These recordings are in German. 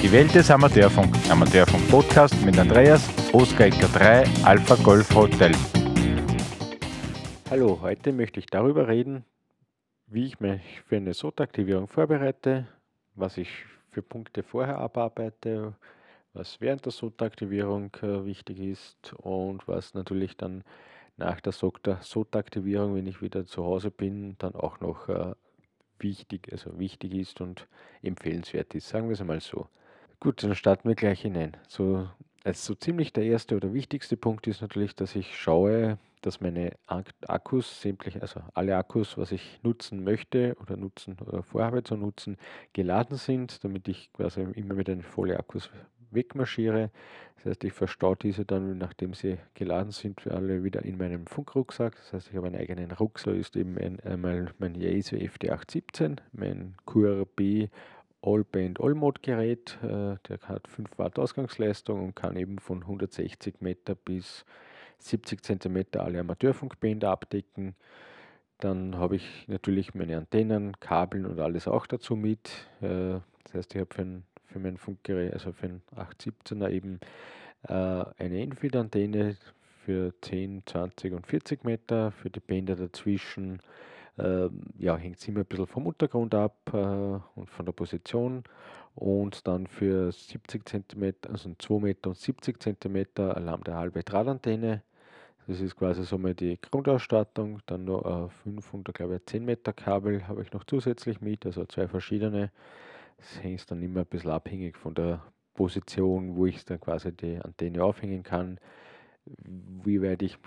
Die Welt des Amateurfunk. Amateurfunk Podcast mit Andreas, Oscar Ecker 3, Alpha Golf Hotel. Hallo, heute möchte ich darüber reden, wie ich mich für eine SOT-Aktivierung vorbereite, was ich für Punkte vorher abarbeite, was während der SOT-Aktivierung äh, wichtig ist und was natürlich dann nach der SOT-Aktivierung, wenn ich wieder zu Hause bin, dann auch noch äh, wichtig, also wichtig ist und empfehlenswert ist, sagen wir es einmal so. Gut, dann starten wir gleich hinein. So, also so ziemlich der erste oder wichtigste Punkt ist natürlich, dass ich schaue, dass meine Akkus, sämtliche, also alle Akkus, was ich nutzen möchte oder nutzen oder vorhabe zu nutzen, geladen sind, damit ich quasi immer wieder eine volle Akkus wegmarschiere. Das heißt, ich verstaue diese dann, nachdem sie geladen sind, alle wieder in meinem Funkrucksack. Das heißt, ich habe einen eigenen Rucksack. Ist eben ein, einmal mein Yaesu FD817, mein QRB All-Band All-Mode-Gerät. Äh, der hat 5 Watt Ausgangsleistung und kann eben von 160 Meter bis 70 cm alle Amateurfunkbänder abdecken. Dann habe ich natürlich meine Antennen, Kabeln und alles auch dazu mit. Äh, das heißt, ich habe für ein für mein Funkgerät, also für ein 817er eben äh, eine Infeed-Antenne für 10, 20 und 40 Meter, für die Bänder dazwischen. Äh, ja, hängt es immer ein bisschen vom Untergrund ab äh, und von der Position. Und dann für 70 cm, also 2 Meter und 70 cm eine Lambda halbe Drahtantenne. Das ist quasi so mal die Grundausstattung. Dann noch 500, glaube ich, 10 Meter Kabel habe ich noch zusätzlich mit, also zwei verschiedene. Das hängt dann immer ein bisschen abhängig von der Position, wo ich dann quasi die Antenne aufhängen kann, wie weit ich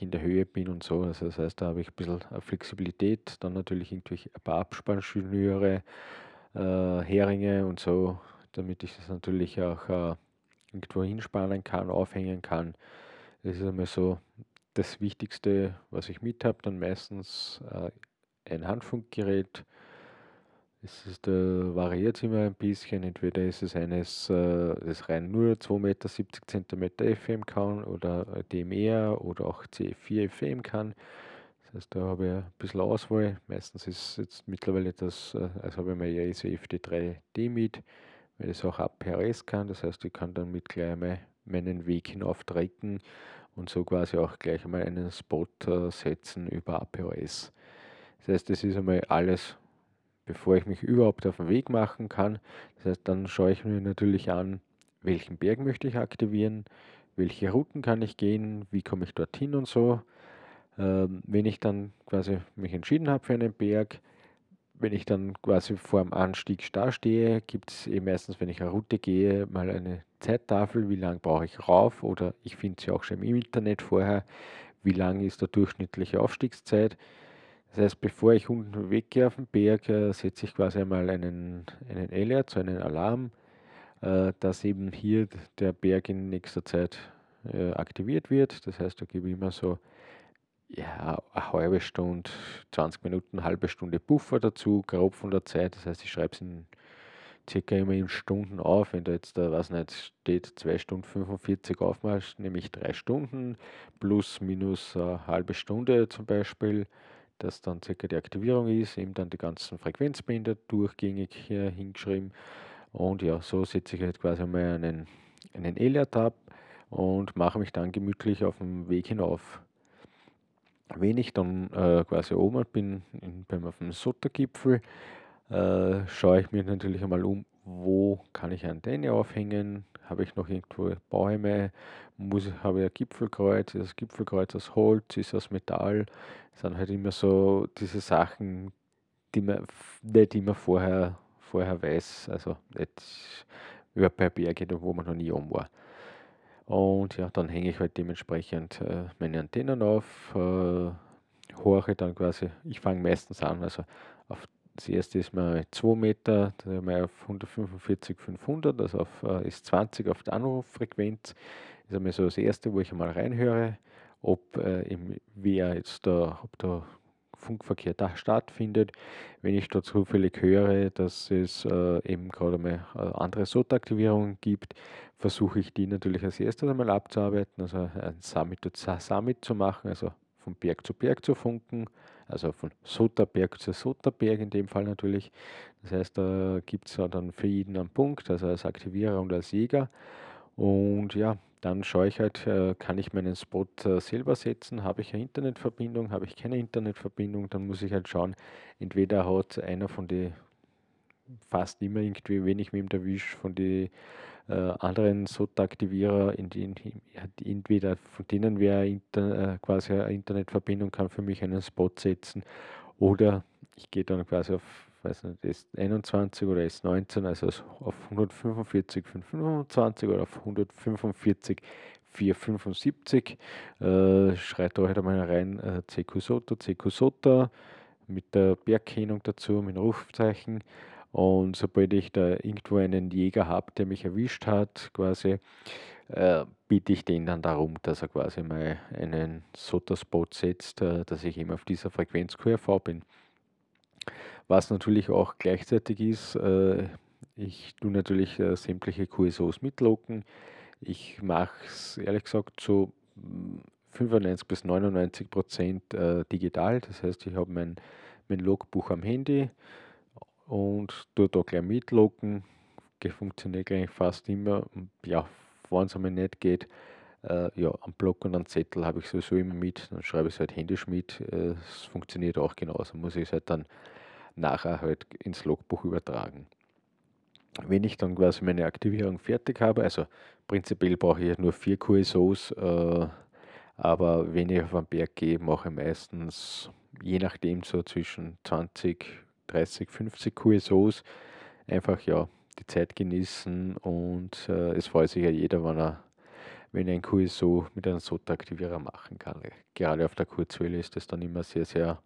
in der Höhe bin und so. Also das heißt, da habe ich ein bisschen Flexibilität, dann natürlich irgendwelche ein paar Abspannschnüre, äh, Heringe und so, damit ich das natürlich auch äh, irgendwo hinspannen kann, aufhängen kann. Das ist einmal so das Wichtigste, was ich mit habe. Dann meistens äh, ein Handfunkgerät, es ist, äh, variiert immer ein bisschen. Entweder ist es eines, äh, das rein nur 2 Meter 70 cm FM kann oder DMR oder auch C4 FM kann. Das heißt, da habe ich ein bisschen Auswahl. Meistens ist jetzt mittlerweile das, äh, also habe ich mir ja ISO FD3D mit, weil es auch APRS kann. Das heißt, ich kann dann mit gleich einmal meinen Weg hinauftreten und so quasi auch gleich einmal einen Spot äh, setzen über APRS. Das heißt, das ist einmal alles bevor ich mich überhaupt auf den Weg machen kann. Das heißt, dann schaue ich mir natürlich an, welchen Berg möchte ich aktivieren, welche Routen kann ich gehen, wie komme ich dorthin und so. Ähm, wenn ich dann quasi mich entschieden habe für einen Berg, wenn ich dann quasi vor dem Anstieg da gibt es eh meistens, wenn ich eine Route gehe, mal eine Zeittafel, wie lange brauche ich rauf oder ich finde sie auch schon im Internet vorher, wie lang ist der durchschnittliche Aufstiegszeit. Das heißt, bevor ich unten weggehe auf den Berg, äh, setze ich quasi einmal einen, einen Alert, so einen Alarm, äh, dass eben hier der Berg in nächster Zeit äh, aktiviert wird. Das heißt, da gebe ich immer so ja, eine halbe Stunde, 20 Minuten, eine halbe Stunde Puffer dazu, grob von der Zeit. Das heißt, ich schreibe es in circa immer in Stunden auf. Wenn da jetzt, da, was nicht, steht 2 Stunden 45 Aufmarsch, nämlich 3 Stunden plus minus eine halbe Stunde zum Beispiel dass dann circa die Aktivierung ist, eben dann die ganzen Frequenzbänder durchgängig hier hingeschrieben. Und ja, so setze ich halt quasi mal einen, einen Alert ab und mache mich dann gemütlich auf dem Weg hinauf. Wenn ich dann äh, quasi oben bin, in, beim auf dem Sottergipfel, äh, schaue ich mir natürlich einmal um, wo kann ich eine Antenne aufhängen, habe ich noch irgendwo Bäume, muss, habe ich ein Gipfelkreuz, ist das Gipfelkreuz aus Holz, ist aus Metall, das sind halt immer so diese Sachen, die man nicht immer vorher, vorher weiß, also nicht über bei Berge, wo man noch nie um war. Und ja, dann hänge ich halt dementsprechend äh, meine Antennen auf, äh, horche dann quasi, ich fange meistens an, also auf das erste ist mal 2 Meter, da haben wir auf 145, 500, also auf, äh, ist 20 auf der Anruffrequenz. Das ist einmal so das erste, wo ich einmal reinhöre, ob, äh, im, wer jetzt da, ob da Funkverkehr da stattfindet. Wenn ich da zufällig höre, dass es äh, eben gerade mal äh, andere SOT-Aktivierungen gibt, versuche ich die natürlich als erstes einmal abzuarbeiten, also ein Summit, Summit zu machen, also von Berg zu Berg zu funken, also von Soterberg zu Soterberg in dem Fall natürlich. Das heißt, da gibt es dann für jeden einen Punkt, also als Aktivierer und als Jäger. Und ja, dann schaue ich halt, äh, kann ich meinen Spot äh, selber setzen, habe ich eine Internetverbindung, habe ich keine Internetverbindung, dann muss ich halt schauen, entweder hat einer von den fast immer irgendwie, wenn ich mit ihm erwische, von den äh, anderen SOTA-Aktivierer, in die, entweder von denen wer inter, äh, quasi eine Internetverbindung kann für mich einen Spot setzen oder ich gehe dann quasi auf weiß nicht, S21 oder S19, also auf 145 525 oder auf 145 475. Äh, schreit da halt einmal rein äh, CQ SOTA, CQ SOTA mit der Bergkennung dazu, mit dem Rufzeichen. Und sobald ich da irgendwo einen Jäger habe, der mich erwischt hat, quasi, äh, bitte ich den dann darum, dass er quasi mal einen SOTA-Spot setzt, äh, dass ich eben auf dieser Frequenz QRV bin. Was natürlich auch gleichzeitig ist, äh, ich tue natürlich äh, sämtliche QSOs mitlocken. Ich mache es ehrlich gesagt zu 95 bis 99 Prozent äh, digital. Das heißt, ich habe mein, mein Logbuch am Handy und tue da gleich mitloggen. Funktioniert eigentlich fast immer. Ja, wenn es einmal nicht geht, äh, ja, am Block und am Zettel habe ich sowieso immer mit. Dann schreibe ich es halt händisch mit. Äh, es funktioniert auch genauso. Muss ich es halt dann nachher halt ins Logbuch übertragen. Wenn ich dann quasi meine Aktivierung fertig habe, also prinzipiell brauche ich nur vier QSOs, äh, aber wenn ich auf einen Berg gehe, mache ich meistens je nachdem so zwischen 20, 30, 50 QSOs. Einfach ja, die Zeit genießen und äh, es freut sich ja jeder, wenn er wenn ein QSO mit einem SOTA-Aktivierer machen kann. Gerade auf der Kurzwelle ist das dann immer sehr, sehr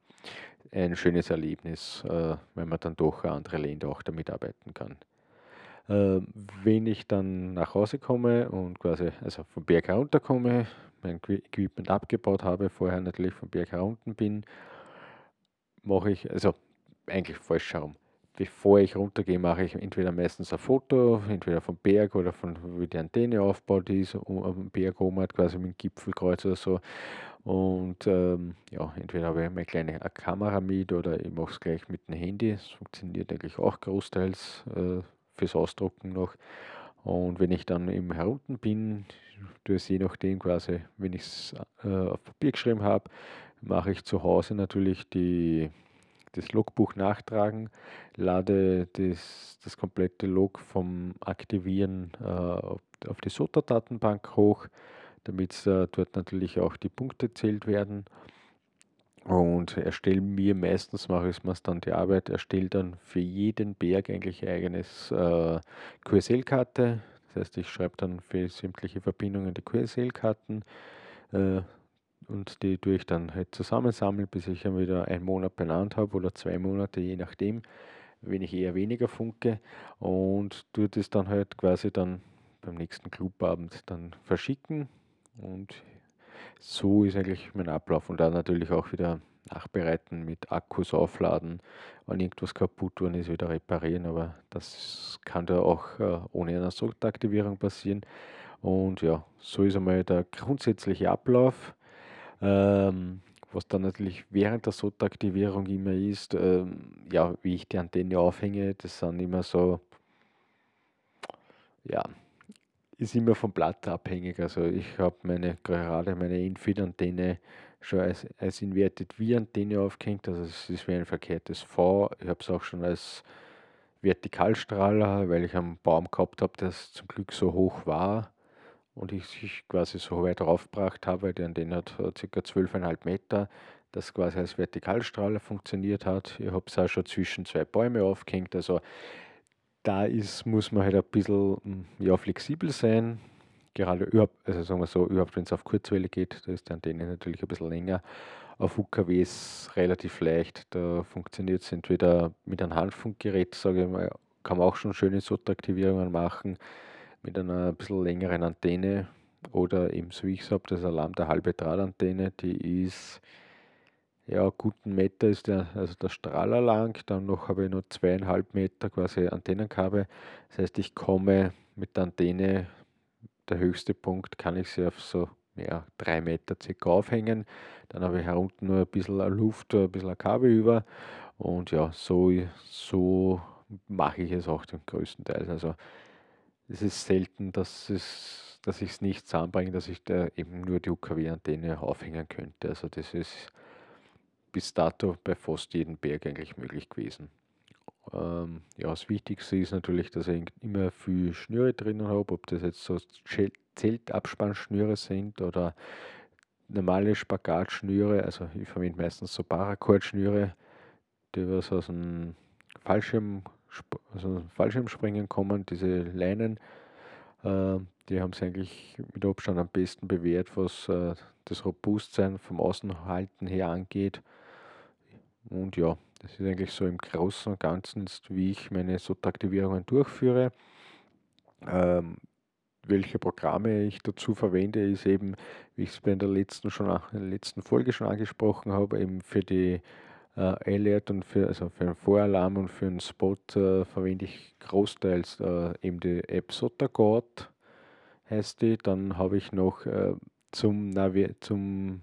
ein schönes Erlebnis, äh, wenn man dann doch andere Länder auch damit arbeiten kann. Äh, wenn ich dann nach Hause komme und quasi also vom Berg herunterkomme, mein Equipment abgebaut habe, vorher natürlich vom Berg herunten bin, mache ich, also eigentlich falsch herum. Bevor ich runtergehe, mache ich entweder meistens ein Foto, entweder vom Berg oder von wie die Antenne aufgebaut ist, um, am Berg oben hat, quasi mit dem Gipfelkreuz oder so. Und ähm, ja, entweder habe ich eine kleine Kamera mit oder ich mache es gleich mit dem Handy. Das funktioniert eigentlich auch großteils äh, fürs Ausdrucken noch. Und wenn ich dann eben herunten bin, tue es je nachdem quasi, wenn ich es äh, auf Papier geschrieben habe, mache ich zu Hause natürlich die, das Logbuch nachtragen, lade das, das komplette Log vom Aktivieren äh, auf, die SOTA-Datenbank hoch damit äh, dort natürlich auch die Punkte zählt werden. Und erstellen mir, meistens mache ich es dann die Arbeit, erstelle dann für jeden Berg eigentlich eine eigenes äh, QSL-Karte. Das heißt, ich schreibe dann für sämtliche Verbindungen die QSL-Karten äh, und die tue ich dann halt zusammensammeln, bis ich dann wieder einen Monat benannt habe oder zwei Monate, je nachdem, wenn ich eher weniger funke und tue das dann halt quasi dann beim nächsten Clubabend dann verschicken und so ist eigentlich mein Ablauf. Und dann natürlich auch wieder nachbereiten mit Akkus aufladen, wenn irgendwas kaputt worden ist, wieder reparieren. Aber das kann da auch äh, ohne eine Sotaktivierung passieren. Und ja, so ist einmal der grundsätzliche Ablauf. Ähm, was dann natürlich während der SOTA-Aktivierung immer ist, ähm, ja, wie ich die Antenne aufhänge, das sind immer so, ja, ist immer vom Blatt abhängig. Also ich habe meine gerade meine Infeed-Antenne schon als, als Inverted V-Antenne aufgehängt. Also es ist wie ein verkehrtes V. Ich habe es auch schon als Vertikalstrahler, weil ich einen Baum gehabt habe, der zum Glück so hoch war und ich sich quasi so weit raufgebracht habe, die Antenne hat ca. 12,5 Meter, das quasi als Vertikalstrahler funktioniert hat. Ich habe es auch schon zwischen zwei Bäume aufgehängt. Also da ist, muss man halt ein bisschen hm, ja, flexibel sein. Gerade überhaupt, also sagen wir so, überhaupt wenn es auf Kurzwelle geht, da ist die Antenne natürlich ein bisschen länger. Auf UKW ist relativ leicht. Da funktioniert es entweder mit einem Handfunkgerät, sage ich mal, kann man auch schon schöne SOT-Aktivierungen machen, mit einer ein bisschen längeren Antenne oder eben so wie ich es habe, das Alarm der halbe Drahtantenne, die ist ja, guten Meter ist der, also der Strahler lang, dann noch habe ich noch zweieinhalb Meter quasi Antennenkabel. Das heißt, ich komme mit der Antenne, der höchste Punkt kann ich sie auf so ja, drei Meter circa aufhängen. Dann habe ich herunten nur ein bisschen Luft, ein bisschen Kabel über. Und ja, so, so mache ich es auch den größten Teil. Also es ist selten, dass, es, dass ich es nicht zusammenbringe, dass ich da eben nur die UKW-Antenne aufhängen könnte. Also das ist bis dato bei fast jedem Berg eigentlich möglich gewesen. Ähm, ja, das Wichtigste ist natürlich, dass ich immer viel Schnüre drinnen habe, ob das jetzt so Zeltabspannschnüre sind oder normale Spagatschnüre. Also ich verwende meistens so Paracord-Schnüre, die was aus dem Fallschirm, also Fallschirmspringen kommen, diese Leinen. Äh, die haben sich eigentlich mit Abstand am besten bewährt, was äh, das Robustsein vom Außenhalten her angeht. Und ja, das ist eigentlich so im Großen und Ganzen, wie ich meine SOT-Aktivierungen durchführe. Ähm, welche Programme ich dazu verwende, ist eben, wie ich es bei der letzten, schon, in der letzten Folge schon angesprochen habe, eben für die äh, Alert und für, also für einen Voralarm und für einen Spot äh, verwende ich großteils äh, eben die App Sottergord heißt die. Dann habe ich noch äh, zum, Navi zum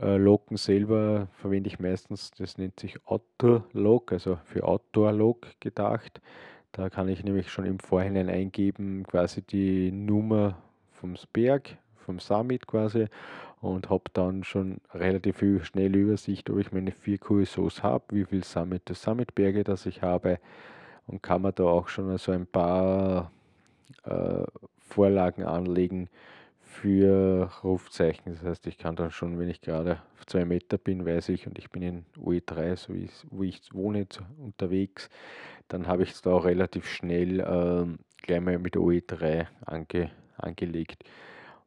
äh, Loken selber verwende ich meistens, das nennt sich Outdoor-Log, also für Outdoor-Log gedacht. Da kann ich nämlich schon im Vorhinein eingeben, quasi die Nummer vom Berg, vom Summit quasi und habe dann schon relativ viel schnelle Übersicht, ob ich meine vier QSOs habe, wie viel Summit das Summitberge das ich habe und kann man da auch schon so ein paar äh, Vorlagen anlegen, für Rufzeichen. Das heißt, ich kann dann schon, wenn ich gerade auf zwei Meter bin, weiß ich, und ich bin in UE3, so wie, wo ich wohne, unterwegs, dann habe ich es da auch relativ schnell äh, gleich mal mit UE3 ange, angelegt.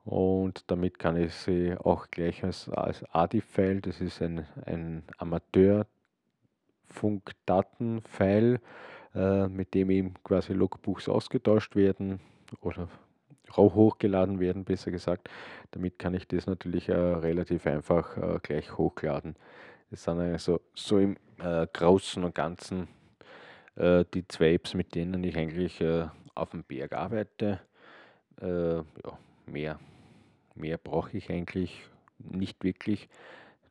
Und damit kann ich sie auch gleich als, als ADI-File, das ist ein, ein Amateurfunkdatenfile, äh, mit dem eben quasi Logbuchs ausgetauscht werden oder hochgeladen werden, besser gesagt. Damit kann ich das natürlich äh, relativ einfach äh, gleich hochladen. Das sind also so im äh, Großen und Ganzen äh, die zwei Apps, mit denen ich eigentlich äh, auf dem Berg arbeite. Ja, mehr, mehr brauche ich eigentlich nicht wirklich.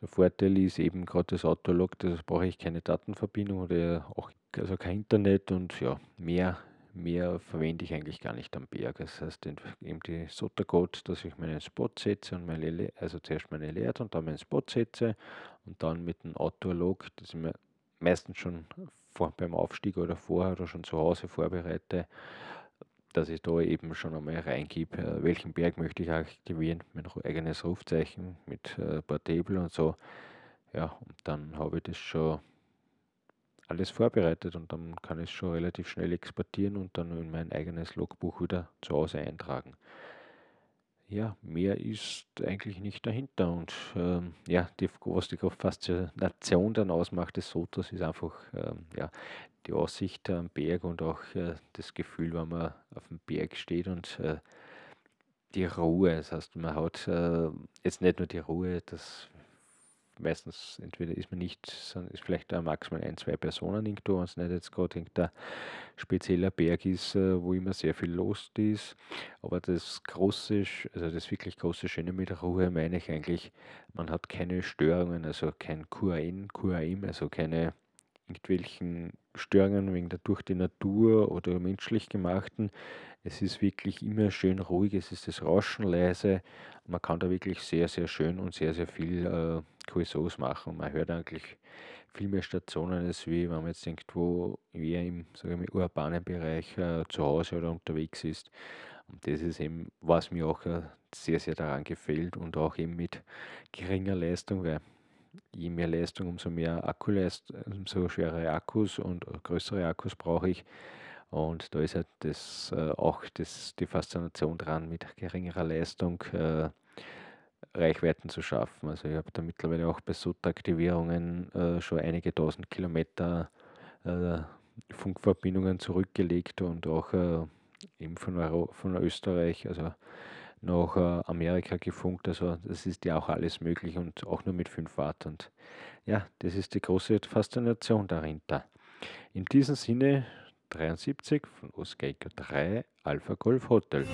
Der Vorteil ist eben gerade das Autolog, da brauche ich keine Datenverbindung oder auch also kein Internet und ja, mehr mehr verwende ich eigentlich gar nicht am Berg. Das heißt, eben die Sottercode, dass ich meinen Spot setze und meine, also zuerst meine Leert und dann meinen Spot setze und dann mit dem Autolog, das ich mir meistens schon vor, beim Aufstieg oder vorher oder schon zu Hause vorbereite, dass ich da eben schon einmal reingebe, äh, welchen Berg möchte ich aktivieren, mein eigenes Rufzeichen mit äh, Portable und so. Ja, und dann habe ich das schon alles vorbereitet und dann kann ich es schon relativ schnell exportieren und dann in mein eigenes Logbuch wieder zu Hause eintragen. Ja, mehr ist eigentlich nicht dahinter und ähm, ja, die, was die Faszination dann ausmacht des Sotos ist einfach ähm, ja, die Aussicht am Berg und auch äh, das Gefühl, wenn man auf dem Berg steht und äh, die Ruhe. Das heißt, man hat äh, jetzt nicht nur die Ruhe, das meistens entweder ist man nicht, ist vielleicht da maximal ein, zwei Personen irgendwo, wenn es nicht jetzt gerade ein spezieller Berg ist, äh, wo immer sehr viel los ist. Aber das große, also das wirklich große Schöne mit Ruhe meine ich eigentlich, man hat keine Störungen, also kein QAN, QAM, also keine irgendwelchen Störungen wegen der, durch die Natur oder menschlich gemachten. Es ist wirklich immer schön ruhig, es ist das Rauschen leise. Man kann da wirklich sehr, sehr schön und sehr, sehr viel äh, QSOs machen. Man hört eigentlich viel mehr Stationen, als wie wenn man jetzt irgendwo eher im, sagen wir, urbanen Bereich äh, zu Hause oder unterwegs ist. Und das ist eben, was mir auch äh, sehr, sehr daran gefällt und auch eben mit geringer Leistung, weil je mehr Leistung, umso mehr Akkuleistung, umso schwerere Akkus und größere Akkus brauche ich. Und da ist halt das, äh, auch das, die Faszination dran, mit geringerer Leistung äh, Reichweiten zu schaffen. Also ich habe da mittlerweile auch bei SUT-Aktivierungen äh, schon einige tausend Kilometer äh, Funkverbindungen zurückgelegt und auch äh, eben von, Euro, von Österreich, also nach äh, Amerika gefunkt. Also das ist ja auch alles möglich und auch nur mit 5 Watt. Und ja, das ist die große Faszination dahinter. In diesem Sinne 73 von Oscar 3 Alpha Golf Hotel.